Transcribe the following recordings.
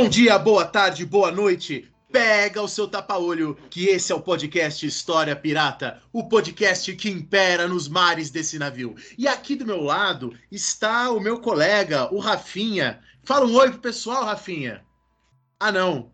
Bom dia, boa tarde, boa noite. Pega o seu tapa-olho, que esse é o podcast História Pirata, o podcast que impera nos mares desse navio. E aqui do meu lado está o meu colega, o Rafinha. Fala um oi pro pessoal, Rafinha. Ah, não.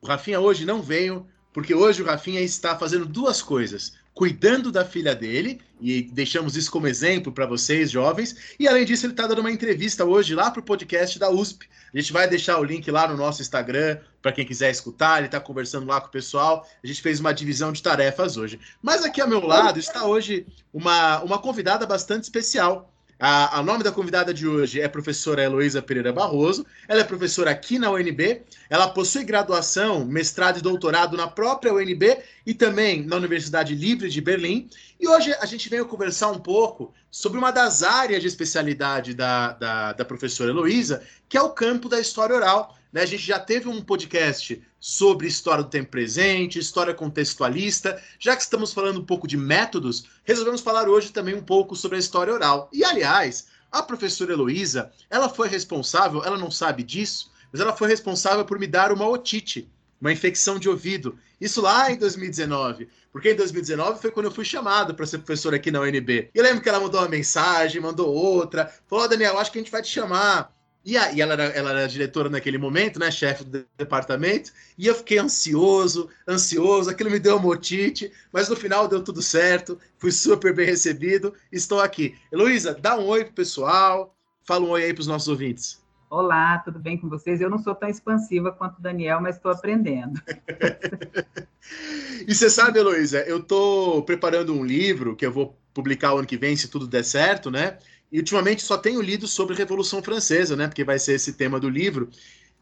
O Rafinha hoje não veio, porque hoje o Rafinha está fazendo duas coisas: cuidando da filha dele, e deixamos isso como exemplo para vocês, jovens, e além disso, ele está dando uma entrevista hoje lá para o podcast da USP. A gente vai deixar o link lá no nosso Instagram para quem quiser escutar. Ele está conversando lá com o pessoal. A gente fez uma divisão de tarefas hoje. Mas aqui ao meu lado está hoje uma, uma convidada bastante especial. A, a nome da convidada de hoje é professora Heloísa Pereira Barroso. Ela é professora aqui na UNB. Ela possui graduação, mestrado e doutorado na própria UNB e também na Universidade Livre de Berlim. E hoje a gente veio conversar um pouco sobre uma das áreas de especialidade da, da, da professora Heloísa, que é o campo da história oral. Né? A gente já teve um podcast sobre história do tempo presente, história contextualista. Já que estamos falando um pouco de métodos, resolvemos falar hoje também um pouco sobre a história oral. E, aliás, a professora Heloísa, ela foi responsável, ela não sabe disso, mas ela foi responsável por me dar uma otite, uma infecção de ouvido. Isso lá em 2019. Porque em 2019 foi quando eu fui chamado para ser professor aqui na UNB. E lembro que ela mandou uma mensagem, mandou outra, falou: oh, Daniel, acho que a gente vai te chamar. E, a, e ela, era, ela era diretora naquele momento, né, chefe do departamento, e eu fiquei ansioso, ansioso, aquilo me deu uma otite, mas no final deu tudo certo, fui super bem recebido, estou aqui. Heloísa, dá um oi pro pessoal, fala um oi aí para os nossos ouvintes. Olá, tudo bem com vocês? Eu não sou tão expansiva quanto o Daniel, mas estou aprendendo. e você sabe, Heloísa, eu estou preparando um livro que eu vou publicar o ano que vem, se tudo der certo, né? E ultimamente só tenho lido sobre Revolução Francesa, né? Porque vai ser esse tema do livro.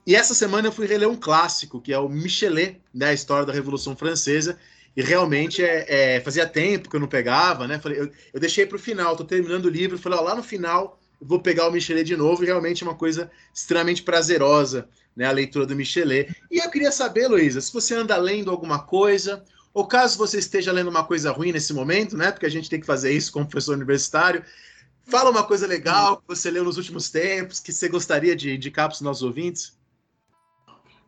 E essa semana eu fui reler um clássico, que é o Michelet, né? A história da Revolução Francesa. E realmente é, é fazia tempo que eu não pegava, né? Falei, eu, eu deixei para o final, estou terminando o livro, falei, ó, lá no final vou pegar o Michelet de novo, e realmente é uma coisa extremamente prazerosa, né, a leitura do Michelet. E eu queria saber, Luísa, se você anda lendo alguma coisa, ou caso você esteja lendo uma coisa ruim nesse momento, né, porque a gente tem que fazer isso como professor universitário, fala uma coisa legal que você leu nos últimos tempos, que você gostaria de indicar para os nossos ouvintes.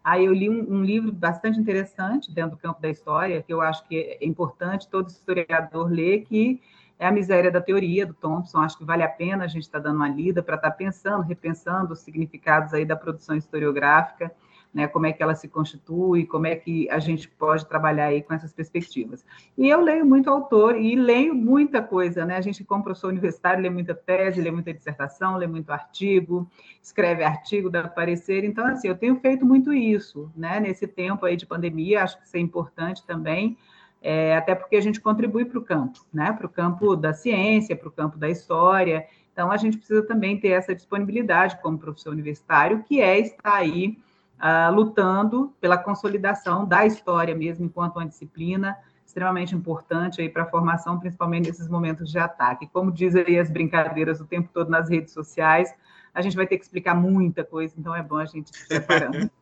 Aí eu li um, um, livro bastante interessante dentro do campo da história, que eu acho que é importante todo historiador ler, que é a miséria da teoria do Thompson. Acho que vale a pena a gente estar tá dando uma lida para estar tá pensando, repensando os significados aí da produção historiográfica, né, como é que ela se constitui, como é que a gente pode trabalhar aí com essas perspectivas. E eu leio muito autor e leio muita coisa, né? A gente, como professor universitário, lê muita tese, lê muita dissertação, lê muito artigo, escreve artigo, dá parecer. Então, assim, eu tenho feito muito isso, né? Nesse tempo aí de pandemia, acho que isso é importante também, é, até porque a gente contribui para o campo, né? Para o campo da ciência, para o campo da história. Então, a gente precisa também ter essa disponibilidade como professor universitário, que é estar aí uh, lutando pela consolidação da história mesmo enquanto uma disciplina extremamente importante aí para a formação, principalmente nesses momentos de ataque. Como dizem aí as brincadeiras o tempo todo nas redes sociais, a gente vai ter que explicar muita coisa, então é bom a gente se preparando.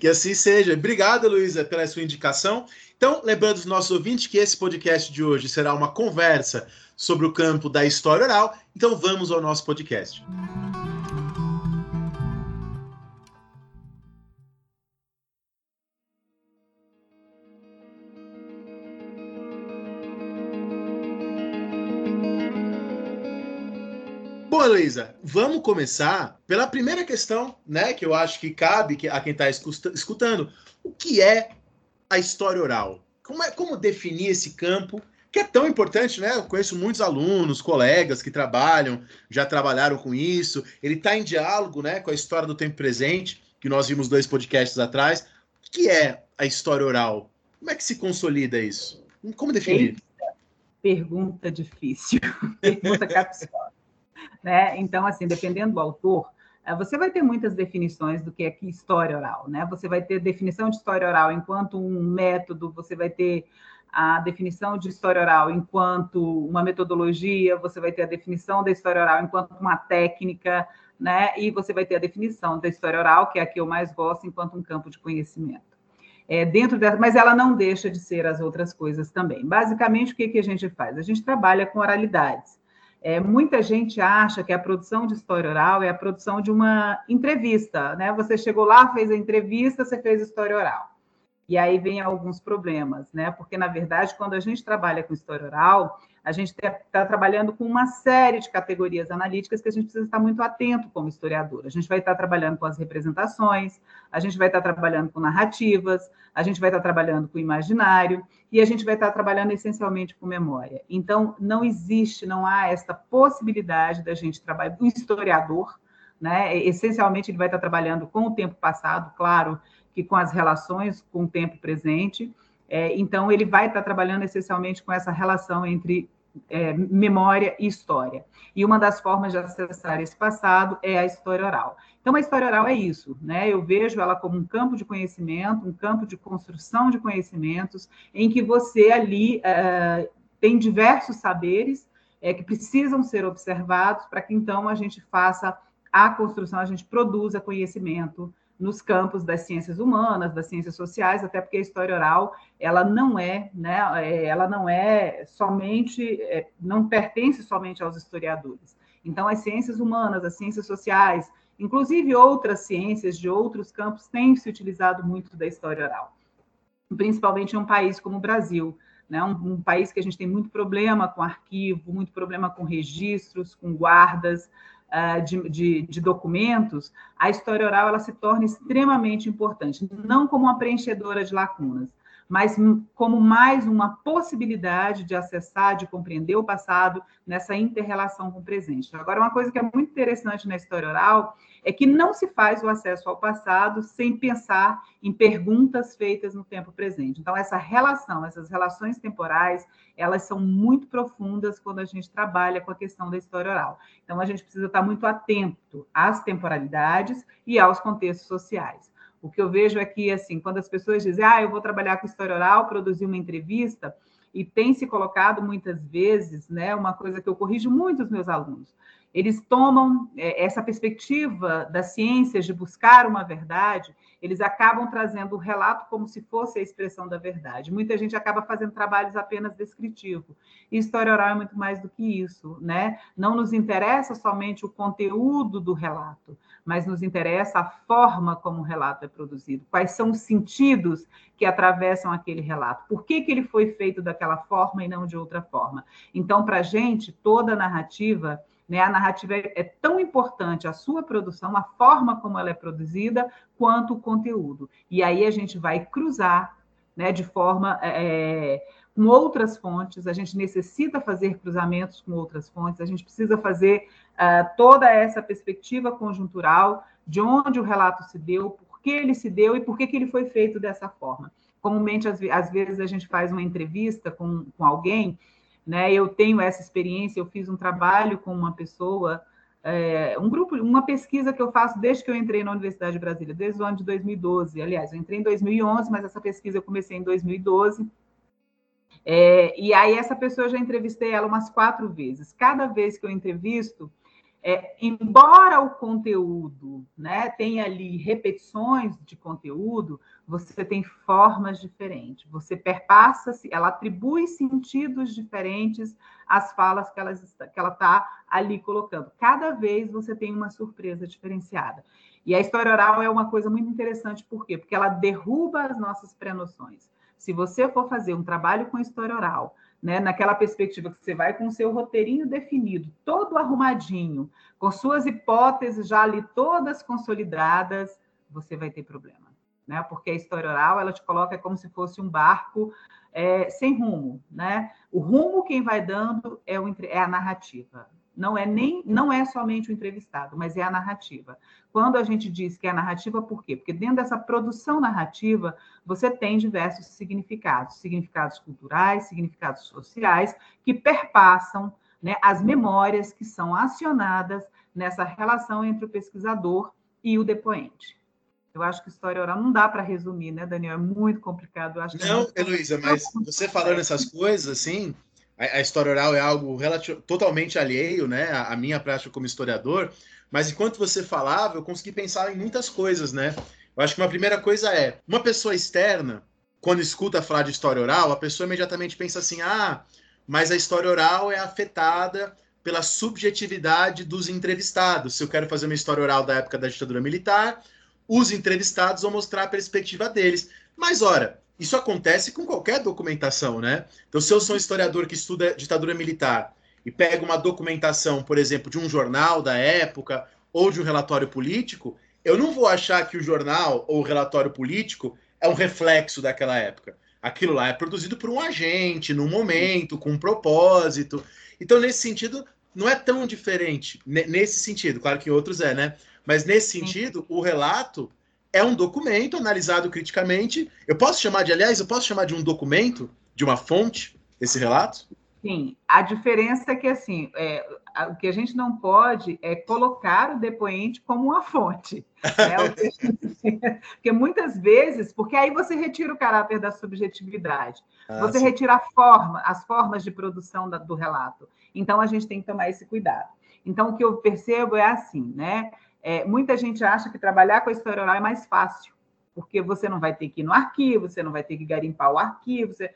Que assim seja. Obrigado, Luísa, pela sua indicação. Então, lembrando os nossos ouvintes que esse podcast de hoje será uma conversa sobre o campo da história oral. Então, vamos ao nosso podcast. Música Bom, Heloísa, vamos começar pela primeira questão, né? Que eu acho que cabe a quem está escutando. O que é a história oral? Como, é, como definir esse campo que é tão importante, né? Eu conheço muitos alunos, colegas que trabalham, já trabalharam com isso. Ele está em diálogo, né, com a história do tempo presente, que nós vimos dois podcasts atrás. O que é a história oral? Como é que se consolida isso? Como definir? Eita, pergunta difícil, pergunta capciosa. Né? Então, assim, dependendo do autor, eh, você vai ter muitas definições do que é história oral, né? Você vai ter definição de história oral enquanto um método, você vai ter a definição de história oral enquanto uma metodologia, você vai ter a definição da história oral enquanto uma técnica, né? E você vai ter a definição da história oral, que é a que eu mais gosto, enquanto um campo de conhecimento. É, dentro dessa, mas ela não deixa de ser as outras coisas também. Basicamente, o que, que a gente faz? A gente trabalha com oralidades. É, muita gente acha que a produção de história oral é a produção de uma entrevista, né? Você chegou lá, fez a entrevista, você fez história oral. E aí vem alguns problemas, né? Porque, na verdade, quando a gente trabalha com história oral, a gente está trabalhando com uma série de categorias analíticas que a gente precisa estar muito atento como historiador. A gente vai estar trabalhando com as representações, a gente vai estar trabalhando com narrativas, a gente vai estar trabalhando com imaginário e a gente vai estar trabalhando essencialmente com memória. Então, não existe, não há esta possibilidade da gente trabalhar, o historiador, né? Essencialmente, ele vai estar trabalhando com o tempo passado, claro, que com as relações com o tempo presente. É, então, ele vai estar trabalhando essencialmente com essa relação entre é, memória e história. E uma das formas de acessar esse passado é a história oral. Então, a história oral é isso, né? Eu vejo ela como um campo de conhecimento, um campo de construção de conhecimentos, em que você ali é, tem diversos saberes é, que precisam ser observados para que então a gente faça a construção, a gente produza conhecimento nos campos das ciências humanas, das ciências sociais, até porque a história oral ela não é, né, é, ela não é somente, é, não pertence somente aos historiadores. Então, as ciências humanas, as ciências sociais, inclusive outras ciências de outros campos têm se utilizado muito da história oral, principalmente em um país como o Brasil, né, um, um país que a gente tem muito problema com arquivo, muito problema com registros, com guardas, de, de, de, documentos, a história oral ela se torna extremamente importante, não como uma preenchedora de lacunas, mas como mais uma possibilidade de acessar, de compreender o passado nessa interrelação com o presente. Agora, uma coisa que é muito interessante na história oral é que não se faz o acesso ao passado sem pensar em perguntas feitas no tempo presente. Então, essa relação, essas relações temporais, elas são muito profundas quando a gente trabalha com a questão da história oral. Então, a gente precisa estar muito atento às temporalidades e aos contextos sociais. O que eu vejo é que, assim, quando as pessoas dizem, ah, eu vou trabalhar com história oral, produzir uma entrevista, e tem se colocado muitas vezes, né, uma coisa que eu corrijo muito os meus alunos. Eles tomam é, essa perspectiva das ciências de buscar uma verdade, eles acabam trazendo o relato como se fosse a expressão da verdade. Muita gente acaba fazendo trabalhos apenas descritivos. E história oral é muito mais do que isso, né? Não nos interessa somente o conteúdo do relato, mas nos interessa a forma como o relato é produzido, quais são os sentidos que atravessam aquele relato, por que, que ele foi feito daquela forma e não de outra forma. Então, para a gente, toda narrativa né? A narrativa é, é tão importante, a sua produção, a forma como ela é produzida, quanto o conteúdo. E aí a gente vai cruzar né, de forma é, é, com outras fontes, a gente necessita fazer cruzamentos com outras fontes, a gente precisa fazer uh, toda essa perspectiva conjuntural de onde o relato se deu, por que ele se deu e por que, que ele foi feito dessa forma. Comumente, às, às vezes, a gente faz uma entrevista com, com alguém né? Eu tenho essa experiência, eu fiz um trabalho com uma pessoa, é, um grupo, uma pesquisa que eu faço desde que eu entrei na Universidade de Brasília, desde o ano de 2012. Aliás, eu entrei em 2011, mas essa pesquisa eu comecei em 2012. É, e aí essa pessoa eu já entrevistei ela umas quatro vezes. Cada vez que eu entrevisto, é, embora o conteúdo né, tenha ali repetições de conteúdo, você tem formas diferentes, você perpassa, ela atribui sentidos diferentes às falas que ela está ali colocando. Cada vez você tem uma surpresa diferenciada. E a história oral é uma coisa muito interessante, por quê? Porque ela derruba as nossas pré-noções. Se você for fazer um trabalho com história oral, né, naquela perspectiva que você vai com o seu roteirinho definido, todo arrumadinho, com suas hipóteses já ali todas consolidadas, você vai ter problema, né? Porque a história oral ela te coloca como se fosse um barco é, sem rumo, né? O rumo quem vai dando é, o, é a narrativa não é nem não é somente o entrevistado, mas é a narrativa. Quando a gente diz que é a narrativa, por quê? Porque dentro dessa produção narrativa você tem diversos significados, significados culturais, significados sociais que perpassam né, as memórias que são acionadas nessa relação entre o pesquisador e o depoente. Eu acho que história oral não dá para resumir, né, Daniel? É muito complicado. Eu acho não, é Heloísa, mas você falando essas coisas, assim, a, história oral é algo totalmente alheio, né, à minha prática como historiador, mas enquanto você falava, eu consegui pensar em muitas coisas, né? Eu acho que uma primeira coisa é, uma pessoa externa, quando escuta falar de história oral, a pessoa imediatamente pensa assim: ah, mas a história oral é afetada pela subjetividade dos entrevistados. Se eu quero fazer uma história oral da época da ditadura militar, os entrevistados vão mostrar a perspectiva deles. Mas, ora, isso acontece com qualquer documentação, né? Então, se eu sou um historiador que estuda ditadura militar e pego uma documentação, por exemplo, de um jornal da época ou de um relatório político, eu não vou achar que o jornal ou o relatório político é um reflexo daquela época. Aquilo lá é produzido por um agente, num momento, com um propósito. Então, nesse sentido, não é tão diferente. Nesse sentido, claro que em outros é, né? Mas nesse sentido, o relato é um documento analisado criticamente. Eu posso chamar de, aliás, eu posso chamar de um documento, de uma fonte, esse relato? Sim, a diferença é que assim, é, o que a gente não pode é colocar o depoente como uma fonte. Né? porque muitas vezes, porque aí você retira o caráter da subjetividade, ah, você sim. retira a forma, as formas de produção da, do relato. Então a gente tem que tomar esse cuidado. Então o que eu percebo é assim, né? É, muita gente acha que trabalhar com a história oral é mais fácil, porque você não vai ter que ir no arquivo, você não vai ter que garimpar o arquivo, você...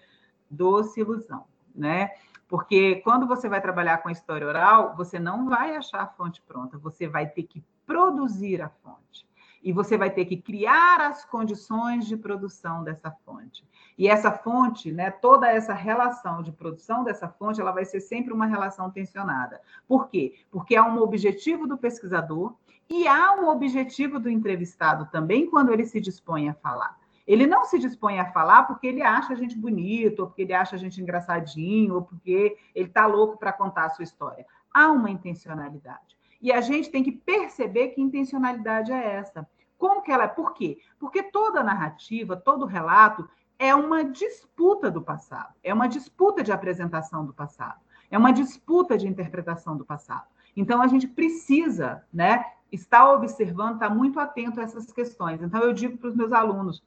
doce ilusão, né? Porque quando você vai trabalhar com história oral, você não vai achar a fonte pronta, você vai ter que produzir a fonte. E você vai ter que criar as condições de produção dessa fonte. E essa fonte, né, toda essa relação de produção dessa fonte, ela vai ser sempre uma relação tensionada. Por quê? Porque há um objetivo do pesquisador e há um objetivo do entrevistado também quando ele se dispõe a falar. Ele não se dispõe a falar porque ele acha a gente bonito, ou porque ele acha a gente engraçadinho, ou porque ele está louco para contar a sua história. Há uma intencionalidade. E a gente tem que perceber que intencionalidade é essa. Como que ela é? Por quê? Porque toda narrativa, todo relato é uma disputa do passado, é uma disputa de apresentação do passado, é uma disputa de interpretação do passado. Então a gente precisa, né, estar observando, estar muito atento a essas questões. Então eu digo para os meus alunos,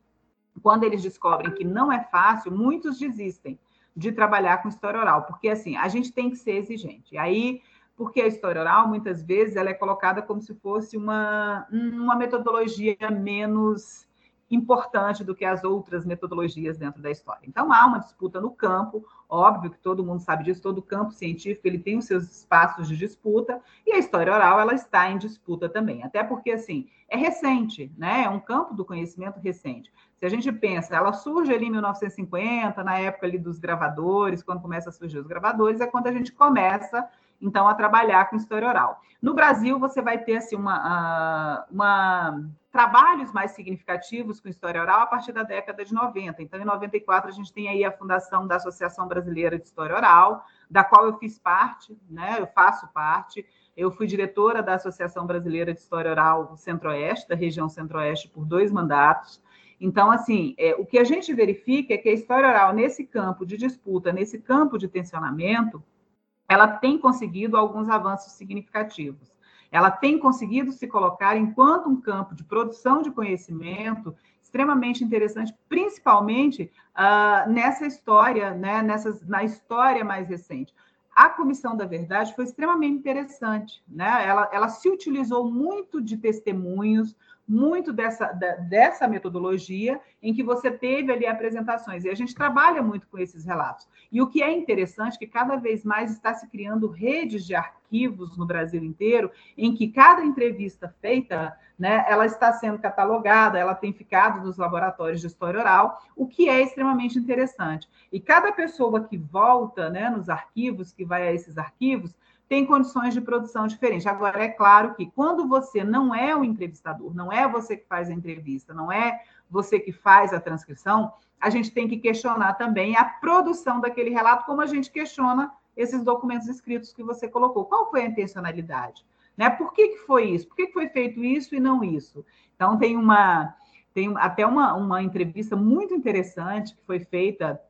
quando eles descobrem que não é fácil, muitos desistem de trabalhar com história oral, porque assim, a gente tem que ser exigente. Aí, porque a história oral, muitas vezes, ela é colocada como se fosse uma, uma metodologia menos importante do que as outras metodologias dentro da história. Então há uma disputa no campo, óbvio que todo mundo sabe disso, todo campo científico ele tem os seus espaços de disputa e a história oral ela está em disputa também, até porque assim é recente, né? É um campo do conhecimento recente. Se a gente pensa, ela surge ali em 1950, na época ali dos gravadores, quando começa a surgir os gravadores, é quando a gente começa então, a trabalhar com história oral. No Brasil, você vai ter assim, uma, uma, trabalhos mais significativos com história oral a partir da década de 90. Então, em 94, a gente tem aí a fundação da Associação Brasileira de História Oral, da qual eu fiz parte, né? eu faço parte. Eu fui diretora da Associação Brasileira de História Oral Centro-Oeste, da região Centro-Oeste, por dois mandatos. Então, assim, é, o que a gente verifica é que a história oral, nesse campo de disputa, nesse campo de tensionamento, ela tem conseguido alguns avanços significativos. Ela tem conseguido se colocar enquanto um campo de produção de conhecimento extremamente interessante, principalmente uh, nessa história, né, nessas, na história mais recente. A Comissão da Verdade foi extremamente interessante, né? Ela, ela se utilizou muito de testemunhos, muito dessa, da, dessa metodologia em que você teve ali apresentações. E a gente trabalha muito com esses relatos. E o que é interessante é que cada vez mais está se criando redes de arquivos no Brasil inteiro, em que cada entrevista feita, né, ela está sendo catalogada, ela tem ficado nos laboratórios de história oral, o que é extremamente interessante. E cada pessoa que volta né, nos arquivos, que vai a esses arquivos, tem condições de produção diferentes. Agora, é claro que quando você não é o entrevistador, não é você que faz a entrevista, não é você que faz a transcrição, a gente tem que questionar também a produção daquele relato, como a gente questiona esses documentos escritos que você colocou. Qual foi a intencionalidade? Né? Por que, que foi isso? Por que, que foi feito isso e não isso? Então, tem uma tem até uma, uma entrevista muito interessante que foi feita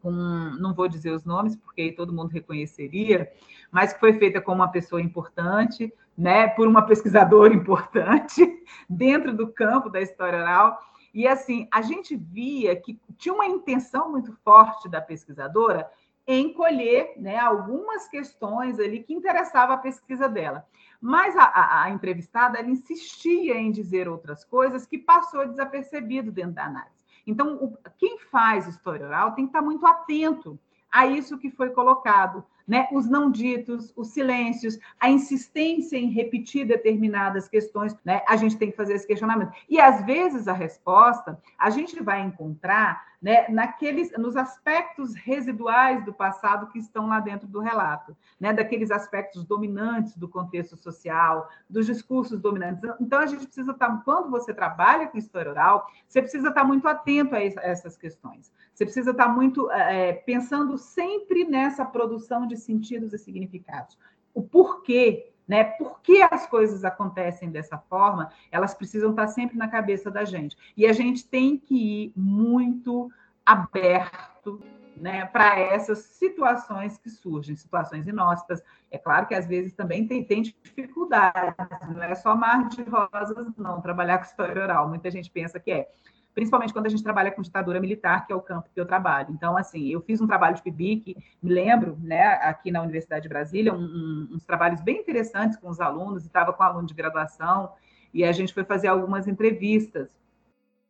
com, não vou dizer os nomes, porque todo mundo reconheceria, mas que foi feita com uma pessoa importante, né, por uma pesquisadora importante dentro do campo da história oral. E assim, a gente via que tinha uma intenção muito forte da pesquisadora em colher né, algumas questões ali que interessavam a pesquisa dela. Mas a, a, a, entrevistada insistia em dizer outras coisas que passou desapercebido dentro da análise. Então, o, quem faz história oral tem que estar muito atento a isso que foi colocado, né? Os não ditos, os silêncios, a insistência em repetir determinadas questões, né? A gente tem que fazer esse questionamento. E às vezes a resposta a gente vai encontrar né, naqueles, nos aspectos residuais do passado que estão lá dentro do relato, né, daqueles aspectos dominantes do contexto social, dos discursos dominantes. Então, a gente precisa estar, quando você trabalha com história oral, você precisa estar muito atento a essas questões. Você precisa estar muito é, pensando sempre nessa produção de sentidos e significados. O porquê né? Por que as coisas acontecem dessa forma? Elas precisam estar sempre na cabeça da gente. E a gente tem que ir muito aberto né, para essas situações que surgem, situações inóspitas. É claro que às vezes também tem, tem dificuldades, não é só mar de rosas, não, trabalhar com história oral. Muita gente pensa que é principalmente quando a gente trabalha com ditadura militar, que é o campo que eu trabalho. Então, assim, eu fiz um trabalho de PIBIC, me lembro, né, aqui na Universidade de Brasília, um, um, uns trabalhos bem interessantes com os alunos, estava com aluno de graduação, e a gente foi fazer algumas entrevistas.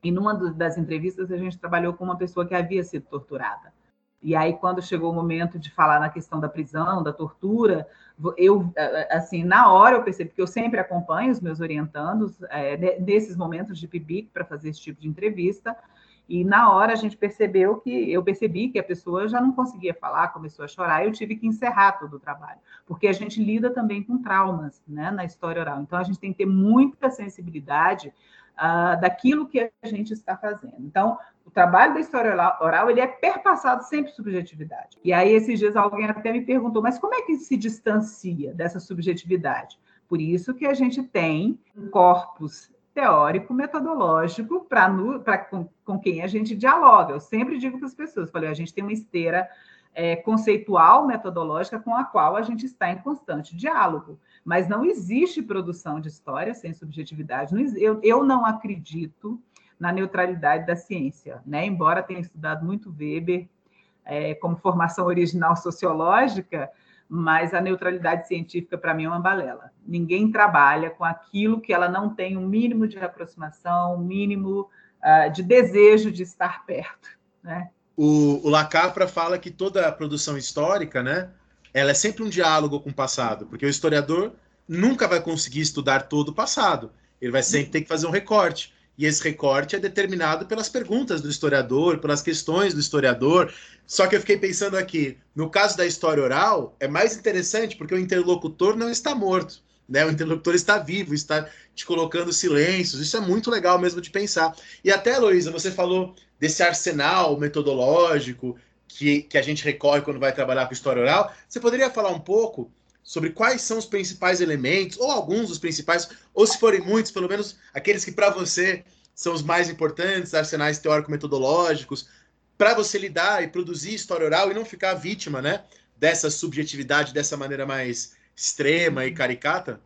E numa das entrevistas, a gente trabalhou com uma pessoa que havia sido torturada. E aí, quando chegou o momento de falar na questão da prisão, da tortura, eu, assim, na hora eu percebi que eu sempre acompanho os meus orientandos é, nesses momentos de PIBIC para fazer esse tipo de entrevista, e na hora a gente percebeu que, eu percebi que a pessoa já não conseguia falar, começou a chorar, eu tive que encerrar todo o trabalho, porque a gente lida também com traumas, né, na história oral. Então, a gente tem que ter muita sensibilidade uh, daquilo que a gente está fazendo. Então, o trabalho da história oral ele é perpassado sempre subjetividade. E aí, esses dias, alguém até me perguntou, mas como é que se distancia dessa subjetividade? Por isso que a gente tem um corpus teórico, metodológico para com, com quem a gente dialoga. Eu sempre digo para as pessoas, falei, a gente tem uma esteira é, conceitual, metodológica, com a qual a gente está em constante diálogo. Mas não existe produção de história sem subjetividade. Eu, eu não acredito na neutralidade da ciência, né? Embora tenha estudado muito Weber é, como formação original sociológica, mas a neutralidade científica para mim é uma balela. Ninguém trabalha com aquilo que ela não tem um mínimo de aproximação, um mínimo uh, de desejo de estar perto, né? O, o Lacapra fala que toda a produção histórica, né, ela é sempre um diálogo com o passado, porque o historiador nunca vai conseguir estudar todo o passado. Ele vai sempre ter que fazer um recorte. E esse recorte é determinado pelas perguntas do historiador, pelas questões do historiador. Só que eu fiquei pensando aqui, no caso da história oral, é mais interessante porque o interlocutor não está morto. Né? O interlocutor está vivo, está te colocando silêncios. Isso é muito legal mesmo de pensar. E até, Luísa, você falou desse arsenal metodológico que, que a gente recorre quando vai trabalhar com história oral. Você poderia falar um pouco sobre quais são os principais elementos, ou alguns dos principais, ou se forem muitos, pelo menos aqueles que para você são os mais importantes, arsenais teórico-metodológicos, para você lidar e produzir história oral e não ficar vítima, né, dessa subjetividade, dessa maneira mais extrema e caricata?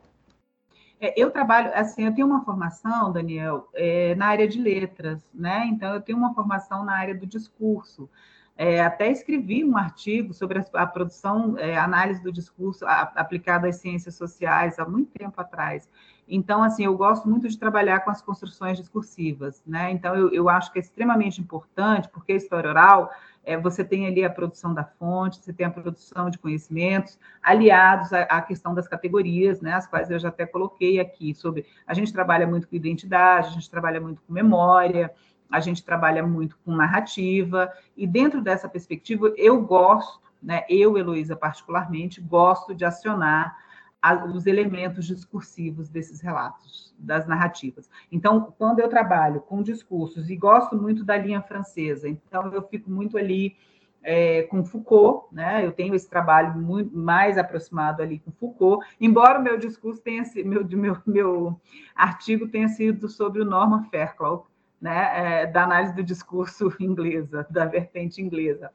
É, eu trabalho, assim, eu tenho uma formação, Daniel, é, na área de letras, né? Então, eu tenho uma formação na área do discurso. É, até escrevi um artigo sobre a, a produção, é, análise do discurso a, aplicado às ciências sociais há muito tempo atrás. Então, assim, eu gosto muito de trabalhar com as construções discursivas, né? Então, eu, eu acho que é extremamente importante, porque a história oral, é, você tem ali a produção da fonte, você tem a produção de conhecimentos, aliados à, à, questão das categorias, né? As quais eu já até coloquei aqui, sobre... A gente trabalha muito com identidade, a gente trabalha muito com memória, a gente trabalha muito com narrativa, e dentro dessa perspectiva, eu gosto, né, eu, Heloísa, particularmente, gosto de acionar a, os elementos discursivos desses relatos, das narrativas. Então, quando eu trabalho com discursos, e gosto muito da linha francesa, então eu fico muito ali é, com Foucault, né? Eu tenho esse trabalho muito mais aproximado ali com Foucault, embora o meu discurso tenha sido, meu, meu, meu artigo tenha sido sobre o Norman Fairclough, né, é, da análise do discurso inglesa, da vertente inglesa.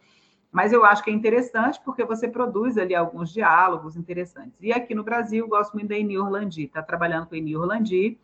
Mas eu acho que é interessante porque você produz ali alguns diálogos interessantes. E aqui no Brasil, eu gosto muito da Eni Orlandi, está trabalhando com a Eni Orlandi,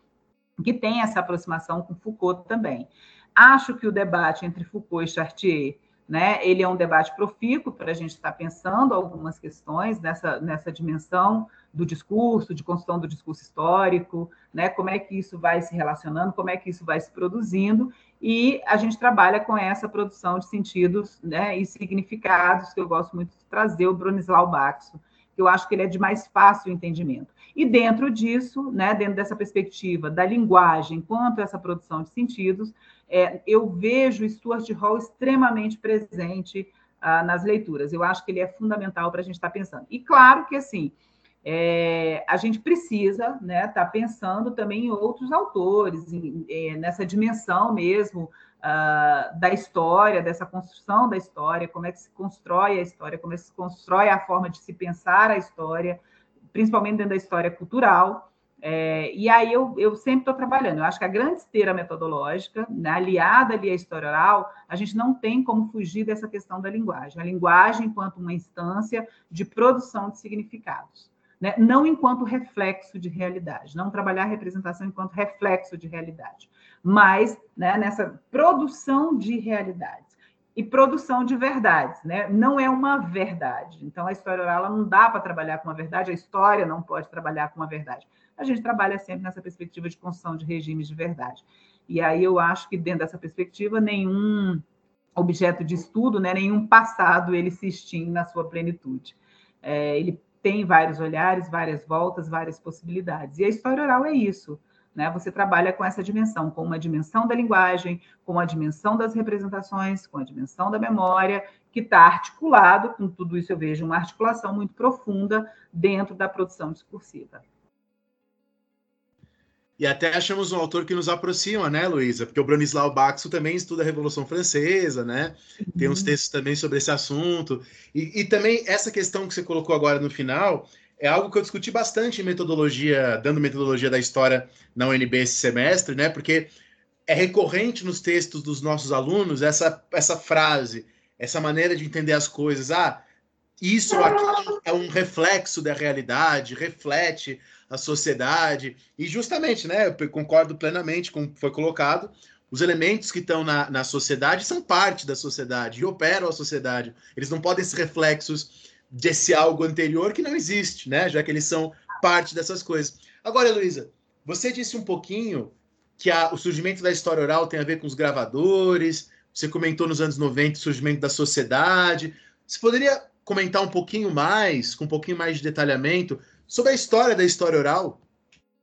que tem essa aproximação com Foucault também. Acho que o debate entre Foucault e Chartier né? Ele é um debate profícuo para a gente estar pensando algumas questões nessa, nessa dimensão do discurso, de construção do discurso histórico, né? Como é que isso vai se relacionando, como é que isso vai se produzindo, e a gente trabalha com essa produção de sentidos né, e significados, que eu gosto muito de trazer o Bronislau Baxo, que eu acho que ele é de mais fácil entendimento. E dentro disso, né, dentro dessa perspectiva da linguagem quanto essa produção de sentidos, é, eu vejo Stuart Hall extremamente presente ah, nas leituras. Eu acho que ele é fundamental para a gente estar tá pensando. E claro que assim, é, a gente precisa estar né, tá pensando também em outros autores, em, é, nessa dimensão mesmo uh, da história, dessa construção da história, como é que se constrói a história, como é que se constrói a forma de se pensar a história, principalmente dentro da história cultural. É, e aí eu, eu sempre estou trabalhando. Eu acho que a grande esteira metodológica, né, aliada ali à história oral, a gente não tem como fugir dessa questão da linguagem. A linguagem enquanto uma instância de produção de significados. Né? Não enquanto reflexo de realidade, não trabalhar a representação enquanto reflexo de realidade, mas né, nessa produção de realidades e produção de verdades, né? Não é uma verdade. Então a história oral não dá para trabalhar com uma verdade, a história não pode trabalhar com uma verdade a gente trabalha sempre nessa perspectiva de construção de regimes de verdade. E aí eu acho que dentro dessa perspectiva, nenhum objeto de estudo, né, nenhum passado, ele se extingue na sua plenitude. É, ele tem vários olhares, várias voltas, várias possibilidades. E a história oral é isso. Né? Você trabalha com essa dimensão, com uma dimensão da linguagem, com a dimensão das representações, com a dimensão da memória, que está articulado, com tudo isso eu vejo uma articulação muito profunda dentro da produção discursiva. E até achamos um autor que nos aproxima, né, Luísa? Porque o Bronislau Baxo também estuda a Revolução Francesa, né? Tem uns uhum. textos também sobre esse assunto. E, e, também essa questão que você colocou agora no final é algo que eu discuti bastante em metodologia, dando metodologia da história na UNB esse semestre, né? Porque é recorrente nos textos dos nossos alunos essa, essa frase, essa maneira de entender as coisas. Ah, isso ou aquilo é um reflexo da realidade, reflete a sociedade. E justamente, né, eu concordo plenamente com o que foi colocado, os elementos que estão na, na sociedade são parte da sociedade e operam a sociedade. Eles não podem ser reflexos desse algo anterior que não existe, né? Já que eles são parte dessas coisas. Agora, Luísa, você disse um pouquinho que a, o surgimento da história oral tem a ver com os gravadores, você comentou nos anos 90 o surgimento da sociedade. Você poderia comentar um pouquinho mais, com um pouquinho mais de detalhamento, sobre a história da história oral,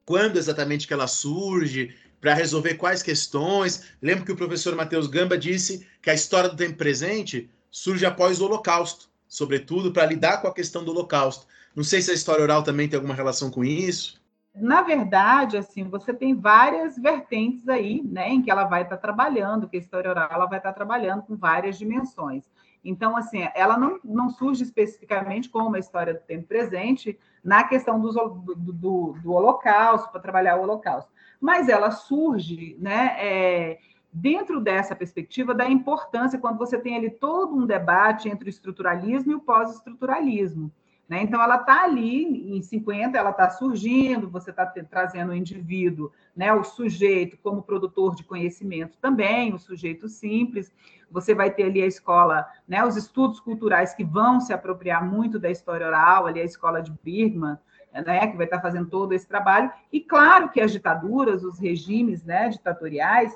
quando exatamente que ela surge, para resolver quais questões. Lembro que o professor Matheus Gamba disse que a história do tempo presente surge após o Holocausto, sobretudo para lidar com a questão do Holocausto. Não sei se a história oral também tem alguma relação com isso. Na verdade, assim, você tem várias vertentes aí, né, em que ela vai estar trabalhando, que a história oral ela vai estar trabalhando com várias dimensões. Então, assim, ela não, não surge especificamente como uma história do tempo presente na questão do, do, do Holocausto, para trabalhar o Holocausto, mas ela surge né, é, dentro dessa perspectiva da importância, quando você tem ali todo um debate entre o estruturalismo e o pós-estruturalismo. Né? Então, ela está ali, em 50, ela está surgindo, você está trazendo o indivíduo, né, o sujeito, como produtor de conhecimento também, o sujeito simples. Você vai ter ali a escola, né, os estudos culturais que vão se apropriar muito da história oral, ali a escola de Birman, né, que vai estar tá fazendo todo esse trabalho. E claro que as ditaduras, os regimes né, ditatoriais,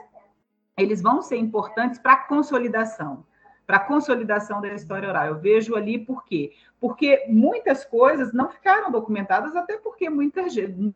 eles vão ser importantes para a consolidação para a consolidação da história oral. Eu vejo ali por quê? Porque muitas coisas não ficaram documentadas, até porque muita,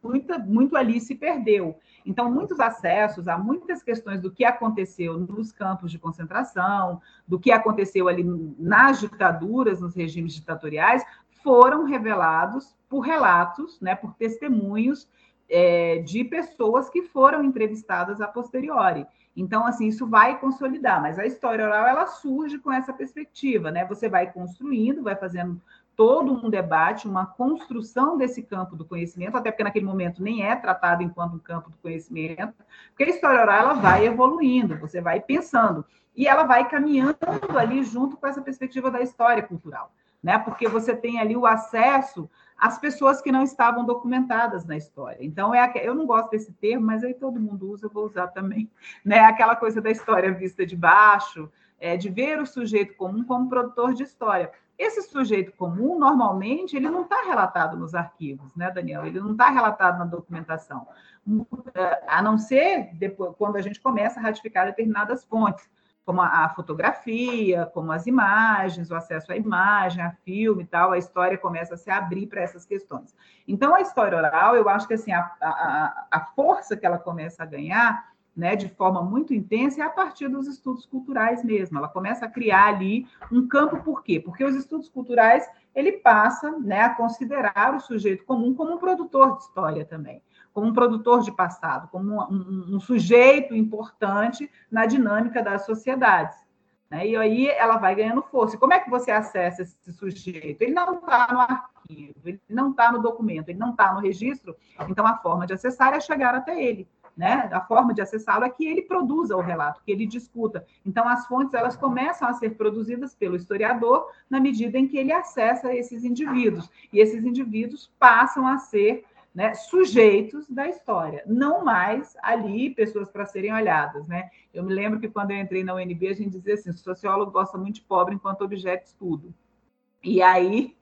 muita, muito ali se perdeu. Então, muitos acessos a muitas questões do que aconteceu nos campos de concentração, do que aconteceu ali nas ditaduras, nos regimes ditatoriais, foram revelados por relatos, né, por testemunhos é, de pessoas que foram entrevistadas a posteriori. Então, assim, isso vai consolidar, mas a história oral ela surge com essa perspectiva, né? Você vai construindo, vai fazendo todo um debate, uma construção desse campo do conhecimento, até porque naquele momento nem é tratado enquanto um campo do conhecimento, porque a história oral ela vai evoluindo, você vai pensando, e ela vai caminhando ali junto com essa perspectiva da história cultural, né? Porque você tem ali o acesso às pessoas que não estavam documentadas na história. Então, é eu não gosto desse termo, mas aí todo mundo usa, eu vou usar também, né? Aquela coisa da história vista de baixo, é, de ver o sujeito comum como produtor de história. Esse sujeito comum, normalmente, ele não está relatado nos arquivos, né, Daniel? Ele não está relatado na documentação, a não ser depois, quando a gente começa a ratificar determinadas fontes, como a, fotografia, como as imagens, o acesso à imagem, a filme e tal, a história começa a se abrir para essas questões. Então, a história oral, eu acho que assim, a, a, a força que ela começa a ganhar né, de forma muito intensa, é a partir dos estudos culturais mesmo. Ela começa a criar ali um campo, por quê? Porque os estudos culturais, ele passa né, a considerar o sujeito comum como um produtor de história também, como um produtor de passado, como um, um, um sujeito importante na dinâmica das sociedades. Né? E aí ela vai ganhando força. E como é que você acessa esse sujeito? Ele não está no arquivo, ele não está no documento, ele não está no registro, então a forma de acessar é chegar até ele né? A forma de acessá-lo é que ele produza o relato, que ele discuta. Então, as fontes elas começam a ser produzidas pelo historiador na medida em que ele acessa esses indivíduos e esses indivíduos passam a ser né, sujeitos da história, não mais ali pessoas para serem olhadas. Né? Eu me lembro que quando eu entrei na UNB, a gente dizia assim: o sociólogo gosta muito de pobre enquanto objeto de estudo. E aí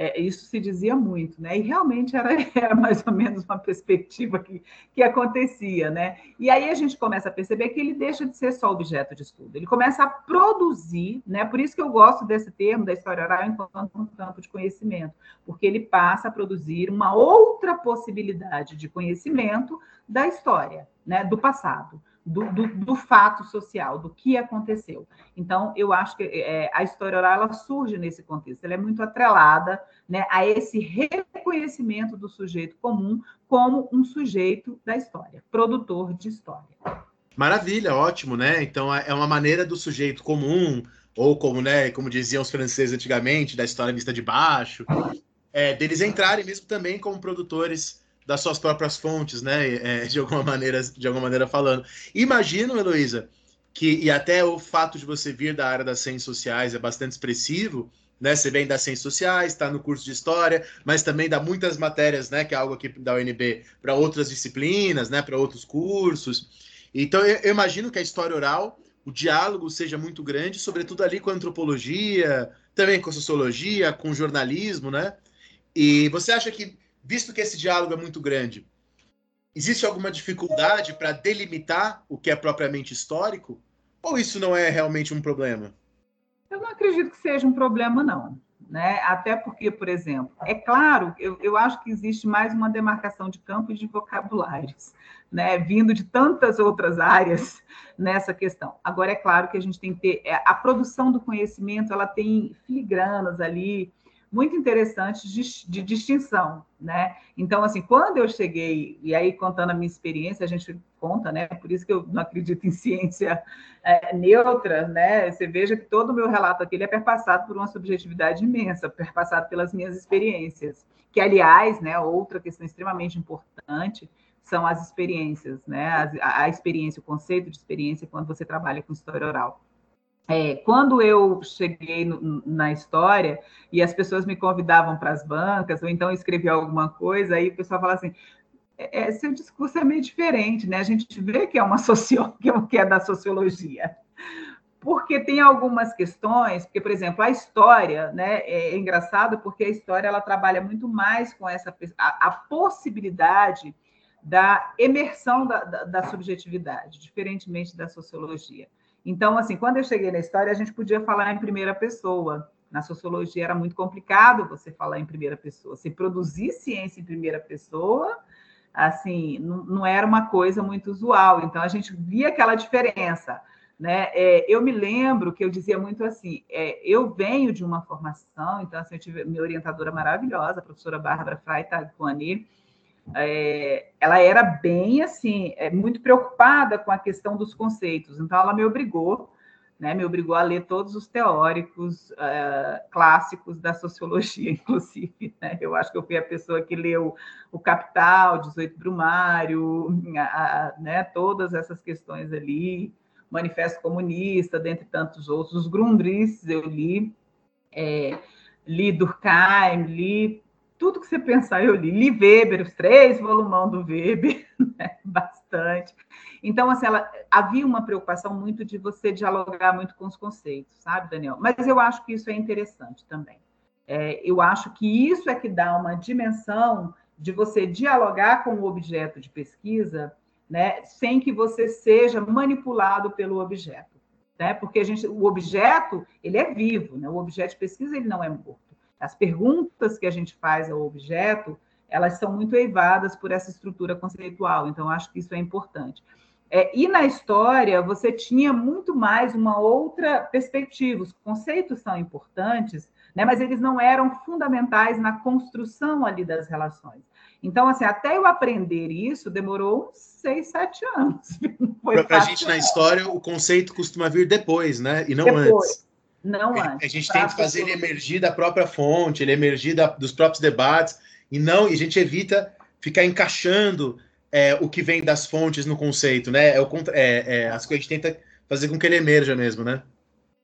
é, isso se dizia muito, né? E realmente era, era mais ou menos uma perspectiva que, que acontecia, né? E aí a gente começa a perceber que ele deixa de ser só objeto de estudo, ele começa a produzir, né? Por isso que eu gosto desse termo da história oral enquanto um campo de conhecimento, porque ele passa a produzir uma outra possibilidade de conhecimento da história, né? Do passado do, do, do, fato social, do que aconteceu. Então, eu acho que é, a história oral ela surge nesse contexto, ela é muito atrelada né, a esse reconhecimento do sujeito comum como um sujeito da história, produtor de história. Maravilha, ótimo, né? Então, é uma maneira do sujeito comum, ou como, né, como diziam os franceses antigamente, da história vista de baixo, é, deles entrarem mesmo também como produtores das suas próprias fontes, né? É, de alguma maneira, de alguma maneira falando. Imagino, Heloísa, que e até o fato de você vir da área das ciências sociais é bastante expressivo, né? Você vem das ciências sociais, está no curso de história, mas também dá muitas matérias, né? Que é algo aqui da UNB para outras disciplinas, né? Para outros cursos. Então eu, eu imagino que a história oral, o diálogo seja muito grande, sobretudo ali com a antropologia, também com a sociologia, com o jornalismo, né? E você acha que visto que esse diálogo é muito grande, existe alguma dificuldade para delimitar o que é propriamente histórico? Ou isso não é realmente um problema? Eu não acredito que seja um problema, não. Né? Até porque, por exemplo, é claro, eu, eu acho que existe mais uma demarcação de campos de vocabulários, né? vindo de tantas outras áreas nessa questão. Agora, é claro que a gente tem que ter. É, a produção do conhecimento ela tem filigranas ali, muito interessantes de, de, distinção, né? Então, assim, quando eu cheguei, e aí contando a minha experiência, a gente conta, né? Por isso que eu não acredito em ciência é, neutra, né? Você veja que todo o meu relato aqui é perpassado por uma subjetividade imensa, perpassado pelas minhas experiências, que, aliás, né, outra questão extremamente importante são as experiências, né? A, a experiência, o conceito de experiência quando você trabalha com história oral. É, quando eu cheguei no, na história e as pessoas me convidavam para as bancas, ou então escrevia alguma coisa, aí o pessoal falava assim: é, é, seu discurso é meio diferente, né? A gente vê que é uma socióloga, que é da sociologia. Porque tem algumas questões, porque, por exemplo, a história, né, é engraçado porque a história ela trabalha muito mais com essa a, a possibilidade da emersão da, da, da subjetividade, diferentemente da sociologia. Então, assim, quando eu cheguei na história, a gente podia falar em primeira pessoa. Na sociologia era muito complicado você falar em primeira pessoa. Se produzir ciência em primeira pessoa, assim, não, não era uma coisa muito usual. Então, a gente via aquela diferença. Né? É, eu me lembro que eu dizia muito assim: é, eu venho de uma formação, então assim, eu tive minha orientadora maravilhosa, a professora Bárbara Freitag Coani, é, ela era bem assim, é, muito preocupada com a questão dos conceitos. Então, ela me obrigou né, me obrigou a ler todos os teóricos uh, clássicos da sociologia, inclusive. Né? Eu acho que eu fui a pessoa que leu o Capital, 18 Brumário, a, a, né, todas essas questões ali, Manifesto Comunista, dentre tantos outros. Os Grundrisse eu li, é, li Durkheim, li tudo que você pensar eu li. Li Weber, os três volumão do Weber, né? bastante. Então, assim, ela, havia uma preocupação muito de você dialogar muito com os conceitos, sabe, Daniel? Mas eu acho que isso é interessante também. É, eu acho que isso é que dá uma dimensão de você dialogar com o objeto de pesquisa, né, sem que você seja manipulado pelo objeto, né? Porque a gente, o objeto, ele é vivo, né? O objeto de pesquisa ele não é morto. As perguntas que a gente faz ao objeto, elas são muito eivadas por essa estrutura conceitual. Então, acho que isso é importante. É, e na história, você tinha muito mais uma outra perspectiva. Os conceitos são importantes, né, mas eles não eram fundamentais na construção ali das relações. Então, assim, até eu aprender isso, demorou uns seis, sete anos. Para a gente, na história, o conceito costuma vir depois, né? E não depois. antes. Não antes. A gente tem que fazer ele emergir da própria fonte, ele emergir da, dos próprios debates, e não, e a gente evita ficar encaixando é, o que vem das fontes no conceito, né? É, o, é, é, as coisas a gente tenta fazer com que ele emerja mesmo, né?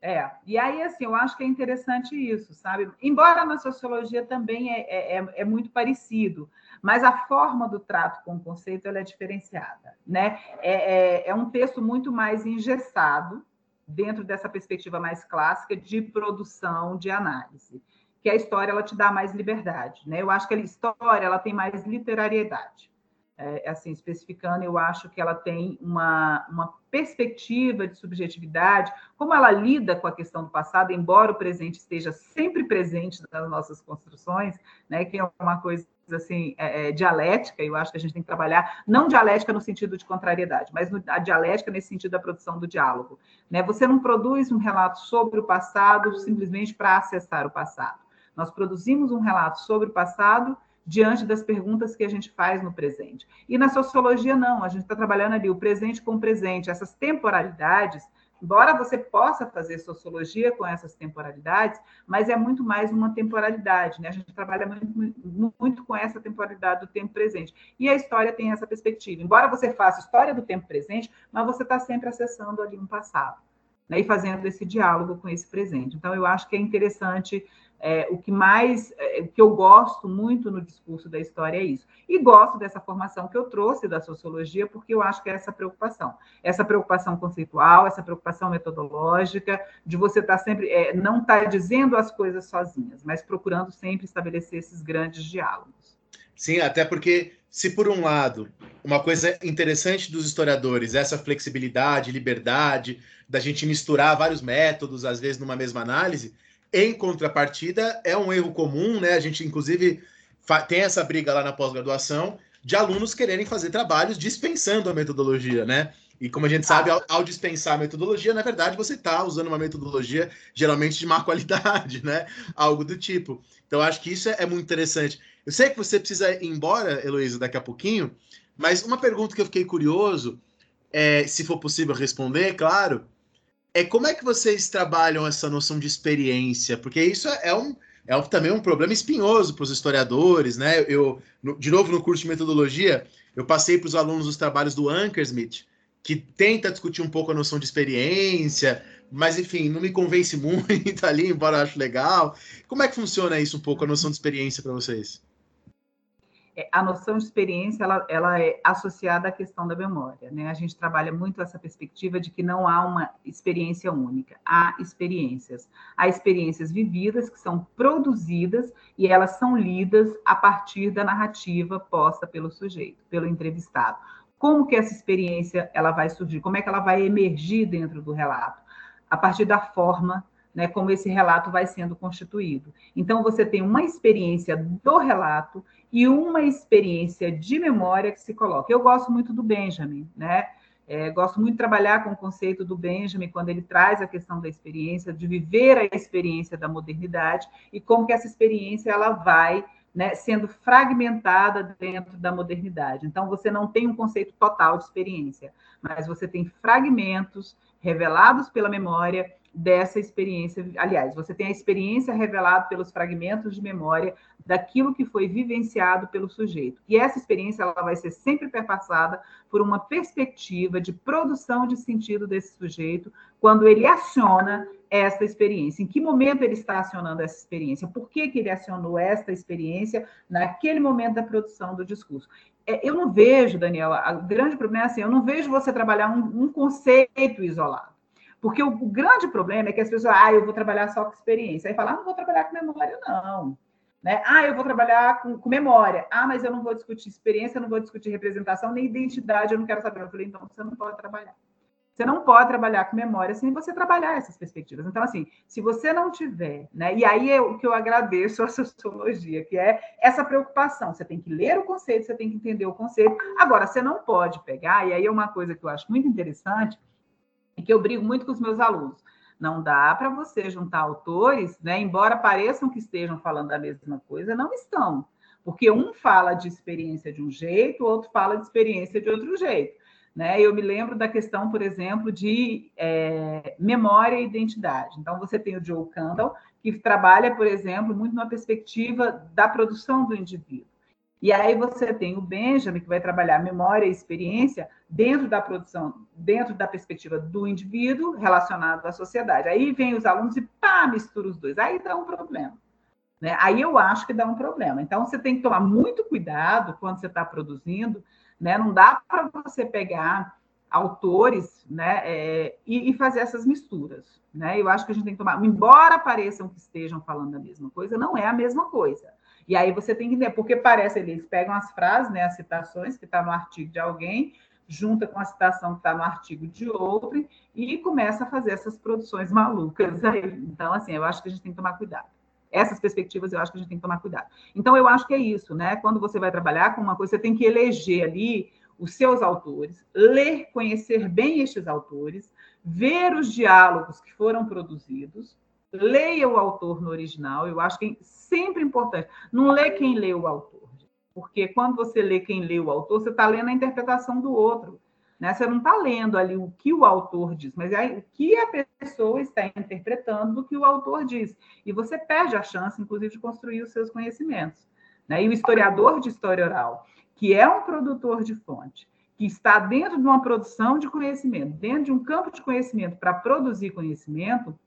É, e aí, assim, eu acho que é interessante isso, sabe? Embora na sociologia também é, é, é, é muito parecido, mas a forma do trato com o conceito ela é diferenciada, né? É, é, é um texto muito mais engessado, dentro dessa perspectiva mais clássica de produção, de análise, que a história ela te dá mais liberdade, né? Eu acho que a história ela tem mais literariedade. É, assim, especificando, eu acho que ela tem uma, uma perspectiva de subjetividade, como ela lida com a questão do passado, embora o presente esteja sempre presente nas nossas construções, né, que é uma coisa assim, é, é, dialética, eu acho que a gente tem que trabalhar, não dialética no sentido de contrariedade, mas no, a dialética nesse sentido da produção do diálogo. Né? Você não produz um relato sobre o passado simplesmente para acessar o passado. Nós produzimos um relato sobre o passado diante das perguntas que a gente faz no presente. E na sociologia, não, a gente está trabalhando ali o presente com o presente, essas temporalidades Embora você possa fazer sociologia com essas temporalidades, mas é muito mais uma temporalidade, né? A gente trabalha muito, muito com essa temporalidade do tempo presente. E a história tem essa perspectiva. Embora você faça história do tempo presente, mas você está sempre acessando ali um passado, né? E fazendo esse diálogo com esse presente. Então, eu acho que é interessante é, o que mais, é, o que eu gosto muito no discurso da história é isso. E gosto dessa formação que eu trouxe da sociologia, porque eu acho que é essa preocupação. Essa preocupação conceitual, essa preocupação metodológica, de você estar tá sempre, é, não estar tá dizendo as coisas sozinhas, mas procurando sempre estabelecer esses grandes diálogos. Sim, até porque, se por um lado, uma coisa interessante dos historiadores, essa flexibilidade, liberdade, da gente misturar vários métodos, às vezes, numa mesma análise, em contrapartida, é um erro comum, né? A gente, inclusive, tem essa briga lá na pós-graduação de alunos quererem fazer trabalhos dispensando a metodologia, né? E como a gente sabe, ao, ao dispensar a metodologia, na verdade, você está usando uma metodologia geralmente de má qualidade, né? Algo do tipo. Então, acho que isso é muito interessante. Eu sei que você precisa ir embora, Heloísa, daqui a pouquinho, mas uma pergunta que eu fiquei curioso, é, se for possível responder, claro, é como é que vocês trabalham essa noção de experiência? Porque isso é um, é um, também um problema espinhoso para os historiadores, né? Eu, no, de novo, no curso de metodologia, eu passei para os alunos os trabalhos do Ankersmith, que tenta discutir um pouco a noção de experiência, mas enfim, não me convence muito ali, embora eu acho legal. Como é que funciona isso um pouco, a noção de experiência para vocês? É, a noção de experiência ela, ela é associada à questão da memória. Né? A gente trabalha muito essa perspectiva de que não há uma experiência única, há experiências. Há experiências vividas que são produzidas e elas são lidas a partir da narrativa posta pelo sujeito, pelo entrevistado. Como que essa experiência ela vai surgir? Como é que ela vai emergir dentro do relato? A partir da forma né, como esse relato vai sendo constituído. Então, você tem uma experiência do relato e uma experiência de memória que se coloca. Eu gosto muito do Benjamin, né? É, gosto muito de trabalhar com o conceito do Benjamin quando ele traz a questão da experiência, de viver a experiência da modernidade e como que essa experiência ela vai né, sendo fragmentada dentro da modernidade. Então, você não tem um conceito total de experiência, mas você tem fragmentos revelados pela memória dessa experiência. Aliás, você tem a experiência revelada pelos fragmentos de memória daquilo que foi vivenciado pelo sujeito. E essa experiência ela vai ser sempre perpassada por uma perspectiva de produção de sentido desse sujeito quando ele aciona essa experiência. Em que momento ele está acionando essa experiência? Por que, que ele acionou esta experiência naquele momento da produção do discurso? É, eu não vejo, Daniel, o grande problema é assim, eu não vejo você trabalhar um, um conceito isolado. Porque o, o, grande problema é que as pessoas, ah, eu vou trabalhar só com experiência. Aí fala, ah, não vou trabalhar com memória, não. Né? Ah, eu vou trabalhar com, com, memória. Ah, mas eu não vou discutir experiência, eu não vou discutir representação, nem identidade, eu não quero saber. Eu falei, então você não pode trabalhar. Você não pode trabalhar com memória sem você trabalhar essas perspectivas. Então, assim, se você não tiver, né? E aí é o que eu agradeço a sociologia, que é essa preocupação. Você tem que ler o conceito, você tem que entender o conceito. Agora, você não pode pegar, e aí é uma coisa que eu acho muito interessante, que eu brigo muito com os meus alunos. Não dá para você juntar autores, né? Embora pareçam que estejam falando a mesma coisa, não estão. Porque um fala de experiência de um jeito, o outro fala de experiência de outro jeito. Né? Eu me lembro da questão, por exemplo, de é, memória e identidade. Então, você tem o Joe Candle, que trabalha, por exemplo, muito na perspectiva da produção do indivíduo. E aí você tem o Benjamin, que vai trabalhar memória e experiência dentro da produção, dentro da perspectiva do indivíduo relacionado à sociedade. Aí vem os alunos e pá, mistura os dois. Aí dá um problema. Né? Aí eu acho que dá um problema. Então, você tem que tomar muito cuidado quando você está produzindo, né? Não dá para você pegar autores né, é, e, e, fazer essas misturas. Né? Eu acho que a gente tem que tomar, embora pareçam que estejam falando a mesma coisa, não é a mesma coisa. E aí você tem que entender, porque parece eles pegam as frases, né, as citações que está no artigo de alguém, junta com a citação que está no artigo de outro e começa a fazer essas produções malucas. Então, assim, eu acho que a gente tem que tomar cuidado essas perspectivas eu acho que a gente tem que tomar cuidado. Então, eu acho que é isso, né? Quando você vai trabalhar com uma coisa, você tem que eleger ali os seus autores, ler, conhecer bem estes autores, ver os diálogos que foram produzidos, leia o autor no original, eu acho que é sempre importante. Não lê quem lê o autor, porque quando você lê quem lê o autor, você está lendo a interpretação do outro. Né? Você não está lendo ali o que o autor diz, mas é o que a pessoa está interpretando do que o autor diz. E você perde a chance, inclusive, de construir os seus conhecimentos. Né? E o historiador de história oral, que é um produtor de fonte, que está dentro de uma produção de conhecimento, dentro de um campo de conhecimento para produzir conhecimento,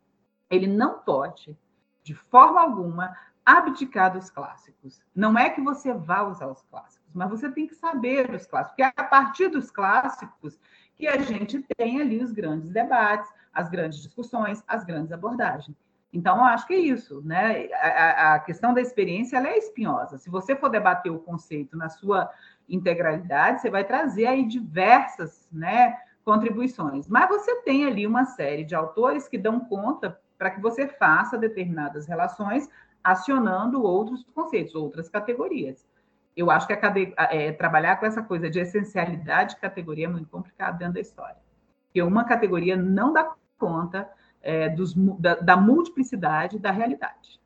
ele não pode, de forma alguma, abdicar dos clássicos. Não é que você vá usar os clássicos, mas você tem que saber os clássicos, porque é a partir dos clássicos que a gente tem ali os grandes debates, as grandes discussões, as grandes abordagens. Então, eu acho que é isso, né? A, a questão da experiência é espinhosa. Se você for debater o conceito na sua integralidade, você vai trazer aí diversas né, contribuições. Mas você tem ali uma série de autores que dão conta para que você faça determinadas relações acionando outros conceitos, outras categorias. Eu acho que a é, trabalhar com essa coisa de essencialidade de categoria é muito complicado dentro da história. Porque uma categoria não dá conta é, dos, da, da multiplicidade da realidade.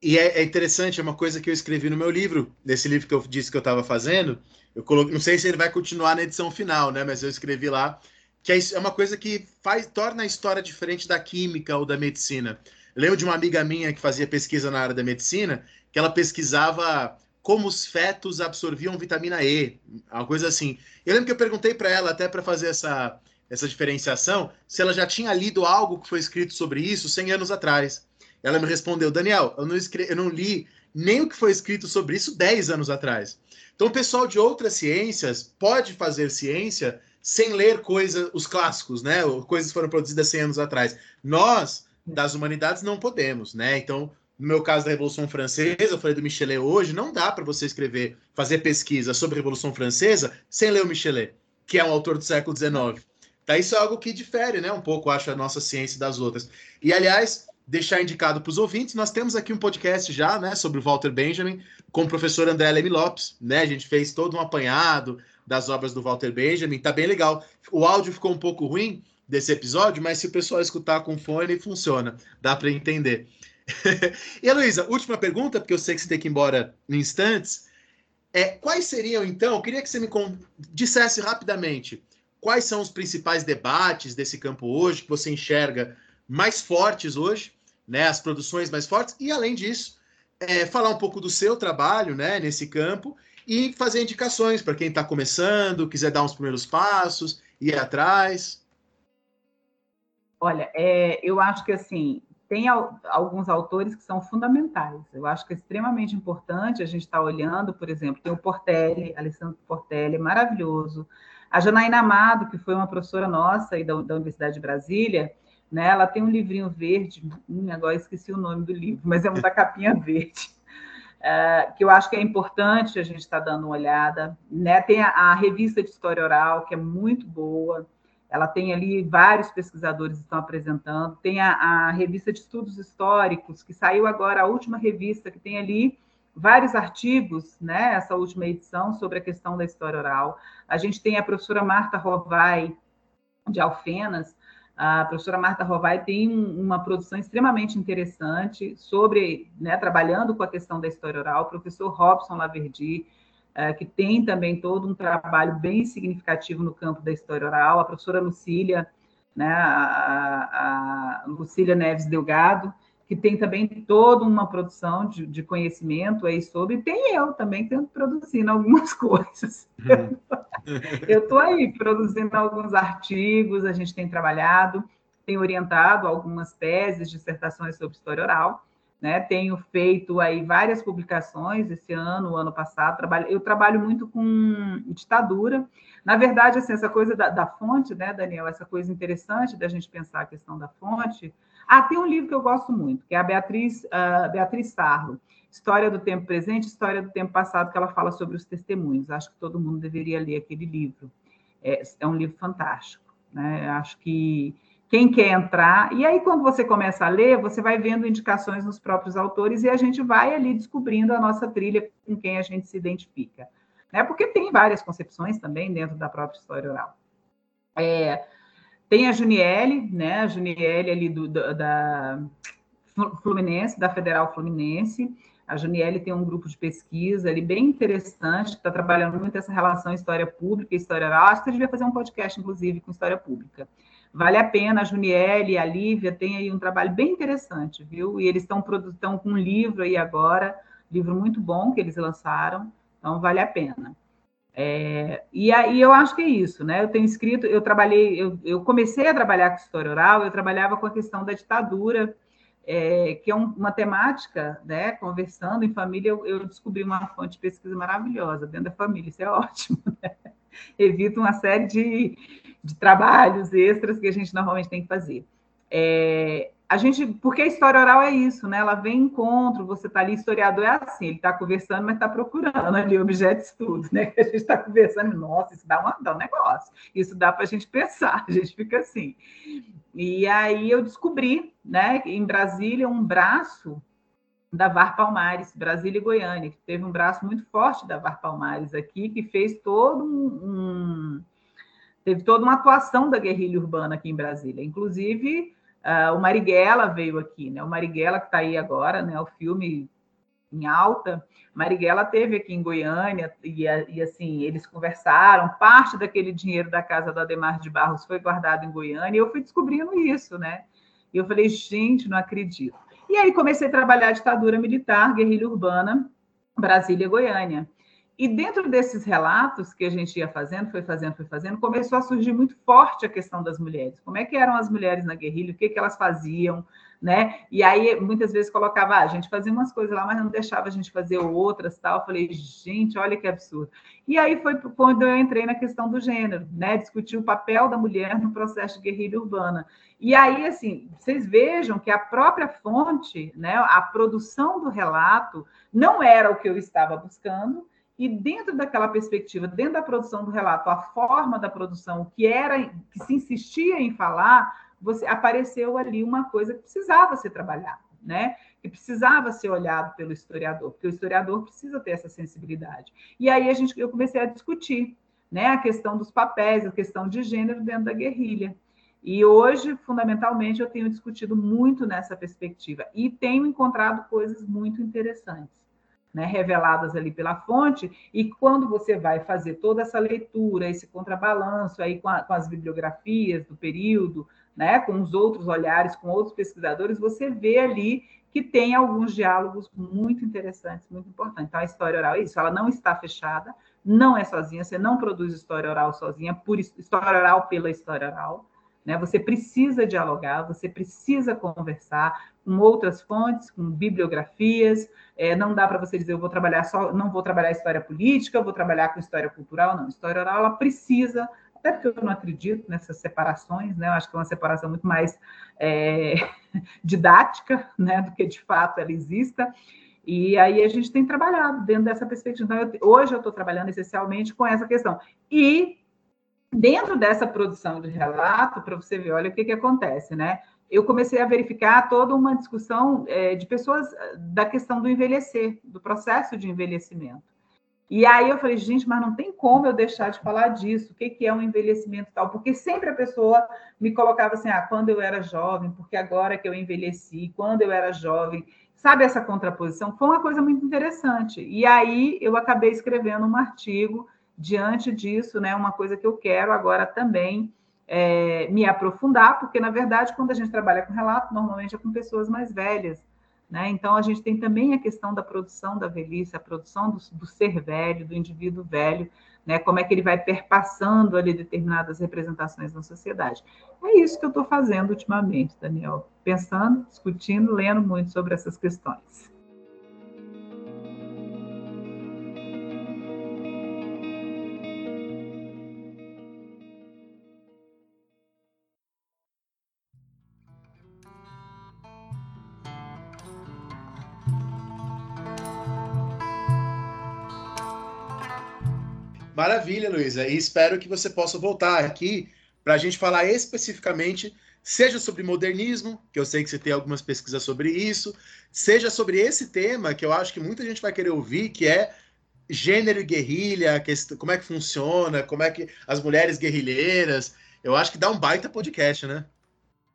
E é, é, interessante, é uma coisa que eu escrevi no meu livro, nesse livro que eu disse que eu estava fazendo. Eu coloquei, não sei se ele vai continuar na edição final, né? Mas eu escrevi lá que é, é uma coisa que faz, torna a história diferente da química ou da medicina. Eu lembro de uma amiga minha que fazia pesquisa na área da medicina, que ela pesquisava como os fetos absorviam vitamina E, uma coisa assim. Eu lembro que eu perguntei para ela, até para fazer essa, essa diferenciação, se ela já tinha lido algo que foi escrito sobre isso 100 anos atrás. Ela me respondeu, Daniel, eu não, escre... eu não li nem o que foi escrito sobre isso 10 anos atrás. Então, o pessoal de outras ciências pode fazer ciência sem ler coisa, os clássicos, né? Coisas que foram produzidas 100 anos atrás. Nós, das humanidades, não podemos, né? Então, no meu caso da Revolução Francesa, eu falei do Michelet hoje, não dá para você escrever, fazer pesquisa sobre a Revolução Francesa sem ler o Michelet, que é um autor do século XIX. Tá, isso é algo que difere, né? Um pouco, acho, a nossa ciência das outras. E, aliás, deixar indicado para os ouvintes, nós temos aqui um podcast já, né, sobre o Walter Benjamin, com o professor André Leme Lopes, né? A gente fez todo um apanhado, das obras do Walter Benjamin. Tá bem legal. O áudio ficou um pouco ruim desse episódio, mas se o pessoal escutar com fone, funciona. Dá para entender. e Luísa, última pergunta, porque eu sei que você tem que ir embora em instantes. É, quais seriam, então, eu queria que você me dissesse rapidamente, quais são os principais debates desse campo hoje que você enxerga mais fortes hoje, né? As produções mais fortes, e além disso, é, falar um pouco do seu trabalho né, nesse campo e fazer indicações para quem está começando, quiser dar uns primeiros passos, ir atrás. Olha, é, eu acho que assim tem alguns autores que são fundamentais. Eu acho que é extremamente importante a gente estar tá olhando, por exemplo, tem o Portelli, Alessandro Portelli, maravilhoso. A Janaína Amado, que foi uma professora nossa aí da, da Universidade de Brasília, né, ela tem um livrinho verde, hum, agora esqueci o nome do livro, mas é um da capinha verde, é, que eu acho que é importante a gente estar tá dando uma olhada. Né? Tem a, a revista de História Oral, que é muito boa, ela tem ali vários pesquisadores estão apresentando. Tem a, a, revista de estudos históricos, que saiu agora, a última revista, que tem ali vários artigos, né, essa última edição, sobre a questão da história oral. A gente tem a professora Marta Rovai, de Alfenas. A professora Marta Rovai tem uma produção extremamente interessante sobre, né, trabalhando com a questão da história oral. O professor Robson Laverdi, é, que tem também todo um trabalho bem significativo no campo da história oral, a professora Lucília, né, a, a Lucília Neves Delgado, que tem também toda uma produção de, de conhecimento aí sobre, tem eu também tento produzindo algumas coisas. Uhum. Eu estou aí produzindo alguns artigos, a gente tem trabalhado, tem orientado algumas teses, dissertações sobre história oral, né? Tenho feito aí várias publicações esse ano, o ano passado. Trabalho, eu trabalho muito com ditadura. Na verdade, assim, essa coisa da, da fonte, né, Daniel? Essa coisa interessante da gente pensar a questão da fonte. Ah, tem um livro que eu gosto muito, que é a Beatriz, uh, Beatriz Sarlo, História do Tempo Presente, História do Tempo Passado, que ela fala sobre os testemunhos. Acho que todo mundo deveria ler aquele livro. É, é um livro fantástico. Né? Acho que quem quer entrar. E aí, quando você começa a ler, você vai vendo indicações nos próprios autores e a gente vai ali descobrindo a nossa trilha com quem a gente se identifica. Né? Porque tem várias concepções também dentro da própria história oral. É, tem a Juniele, né? A Juniele ali do, da Fluminense, da Federal Fluminense. A Juniele tem um grupo de pesquisa ali bem interessante, que está trabalhando muito essa relação história pública e história oral. Acho que você devia fazer um podcast, inclusive, com história pública. Vale a pena, a Juniele e a Lívia têm aí um trabalho bem interessante, viu? E eles estão com um livro aí agora, livro muito bom que eles lançaram, então vale a pena. É, e aí eu acho que é isso, né? Eu tenho escrito, eu trabalhei, eu, eu comecei a trabalhar com história oral, eu trabalhava com a questão da ditadura, é, que é um, uma temática, né? Conversando em família, eu, eu, descobri uma fonte de pesquisa maravilhosa dentro da família, isso é ótimo, né? Evita uma série de, de trabalhos extras que a gente normalmente tem que fazer. É, a gente, porque a história oral é isso, né? Ela vem em encontro, você está ali, historiador é assim, ele está conversando, mas está procurando ali objeto de estudo, né? A gente está conversando, nossa, isso dá, uma, dá um negócio, isso dá para a gente pensar, a gente fica assim. E aí eu descobri, né, em Brasília, um braço da VAR Palmares, Brasília e Goiânia, que teve um braço muito forte da VAR Palmares aqui, que fez todo um, um teve toda uma atuação da guerrilha urbana aqui em Brasília. Inclusive, uh, o Marighella veio aqui, né? O Marighella que está aí agora, né? O filme em alta. Marighella teve aqui em Goiânia e, e, assim eles conversaram. Parte daquele dinheiro da casa do Ademar de Barros foi guardado em Goiânia. E eu fui descobrindo isso, né? E eu falei, gente, não acredito. E aí comecei a trabalhar a ditadura militar, guerrilha urbana, Brasília Goiânia. E dentro desses relatos que a gente ia fazendo, foi fazendo, foi fazendo, começou a surgir muito forte a questão das mulheres. Como é que eram as mulheres na guerrilha, o que, que elas faziam, né? E aí, muitas vezes, colocava, ah, a gente fazia umas coisas lá, mas não deixava a gente fazer outras, tal. Eu falei, gente, olha que absurdo. E aí foi quando eu entrei na questão do gênero, né? Discutir o papel da mulher no processo de guerrilha urbana. E aí, assim, vocês vejam que a própria fonte, né, a produção do relato, não era o que eu estava buscando, e dentro daquela perspectiva, dentro da produção do relato, a forma da produção, o que era, que se insistia em falar, você apareceu ali uma coisa que precisava ser trabalhada, né? Que precisava ser olhado pelo historiador, porque o historiador precisa ter essa sensibilidade. E aí a gente, eu comecei a discutir, né, a questão dos papéis, a questão de gênero dentro da guerrilha. E hoje, fundamentalmente, eu tenho discutido muito nessa perspectiva e tenho encontrado coisas muito interessantes né, reveladas ali pela fonte, e quando você vai fazer toda essa leitura, esse contrabalanço aí com, a, com as bibliografias do período, né, com os outros olhares, com outros pesquisadores, você vê ali que tem alguns diálogos muito interessantes, muito importantes. Então, a história oral é isso, ela não está fechada, não é sozinha, você não produz história oral sozinha, por história oral pela história oral. Né? Você precisa dialogar, você precisa conversar com outras fontes, com bibliografias. É, não dá para você dizer eu vou trabalhar só, não vou trabalhar história política, vou trabalhar com história cultural. Não, história oral ela precisa até porque eu não acredito nessas separações, né? Eu acho que é uma separação muito mais é, didática, né, do que de fato ela exista. E aí a gente tem trabalhado dentro dessa perspectiva. Então, eu, hoje eu estou trabalhando essencialmente com essa questão. E dentro dessa produção de relato, para você ver, olha o que, que acontece, né? Eu comecei a verificar toda uma discussão é, de pessoas da questão do envelhecer, do processo de envelhecimento. E aí eu falei, gente, mas não tem como eu deixar de falar disso, o que, que é um envelhecimento tal, porque sempre a pessoa me colocava assim, ah, quando eu era jovem, porque agora que eu envelheci, quando eu era jovem, sabe essa contraposição? Foi uma coisa muito interessante. E aí eu acabei escrevendo um artigo diante disso, né, uma coisa que eu quero agora também é, me aprofundar, porque na verdade, quando a gente trabalha com relato, normalmente é com pessoas mais velhas, né? Então, a gente tem também a questão da produção da velhice, a produção do, do ser velho, do indivíduo velho, né? como é que ele vai perpassando ali determinadas representações na sociedade. É isso que eu estou fazendo ultimamente, Daniel, pensando, discutindo, lendo muito sobre essas questões. Maravilha, Luísa. E espero que você possa voltar aqui para a gente falar especificamente, seja sobre modernismo, que eu sei que você tem algumas pesquisas sobre isso, seja sobre esse tema que eu acho que muita gente vai querer ouvir, que é gênero e guerrilha, como é que funciona, como é que as mulheres guerrilheiras. Eu acho que dá um baita podcast, né?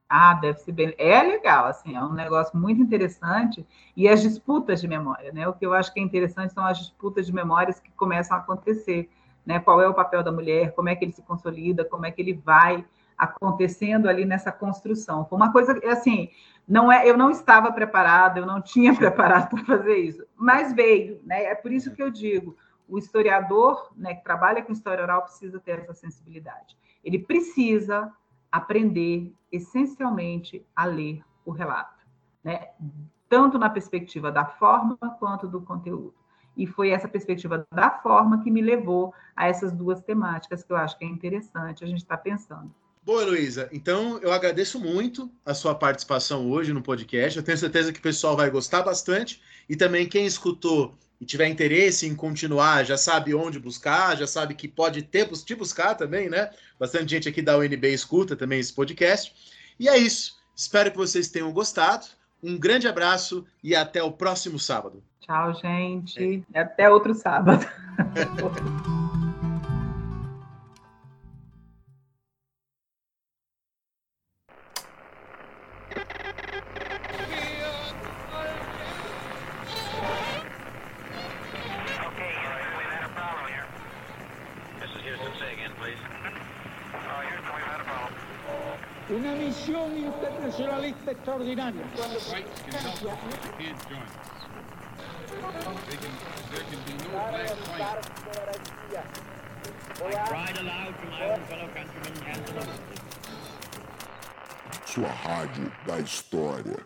Ah, deve ser bem. É legal, assim, é um negócio muito interessante. E as disputas de memória, né? O que eu acho que é interessante são as disputas de memórias que começam a acontecer né? Qual é o papel da mulher, como é que ele se consolida, como é que ele vai acontecendo ali nessa construção. Uma coisa assim, não é, eu não estava preparada, eu não tinha preparado para fazer isso, mas veio, né? É por isso que eu digo, o historiador, né, que trabalha com história oral precisa ter essa sensibilidade. Ele precisa aprender essencialmente a ler o relato, né? Tanto na perspectiva da forma quanto do conteúdo. E foi essa perspectiva da forma que me levou a essas duas temáticas que eu acho que é interessante a gente estar tá pensando. Boa, Luísa. Então, eu agradeço muito a sua participação hoje no podcast. Eu tenho certeza que o pessoal vai gostar bastante. E também quem escutou e tiver interesse em continuar, já sabe onde buscar, já sabe que pode ter te buscar também, né? Bastante gente aqui da UNB escuta também esse podcast. E é isso. Espero que vocês tenham gostado. Um grande abraço e até o próximo sábado. Tchau, gente. É. Até outro sábado. Una misión internacionalista extraordinaria. Sua rádio da história.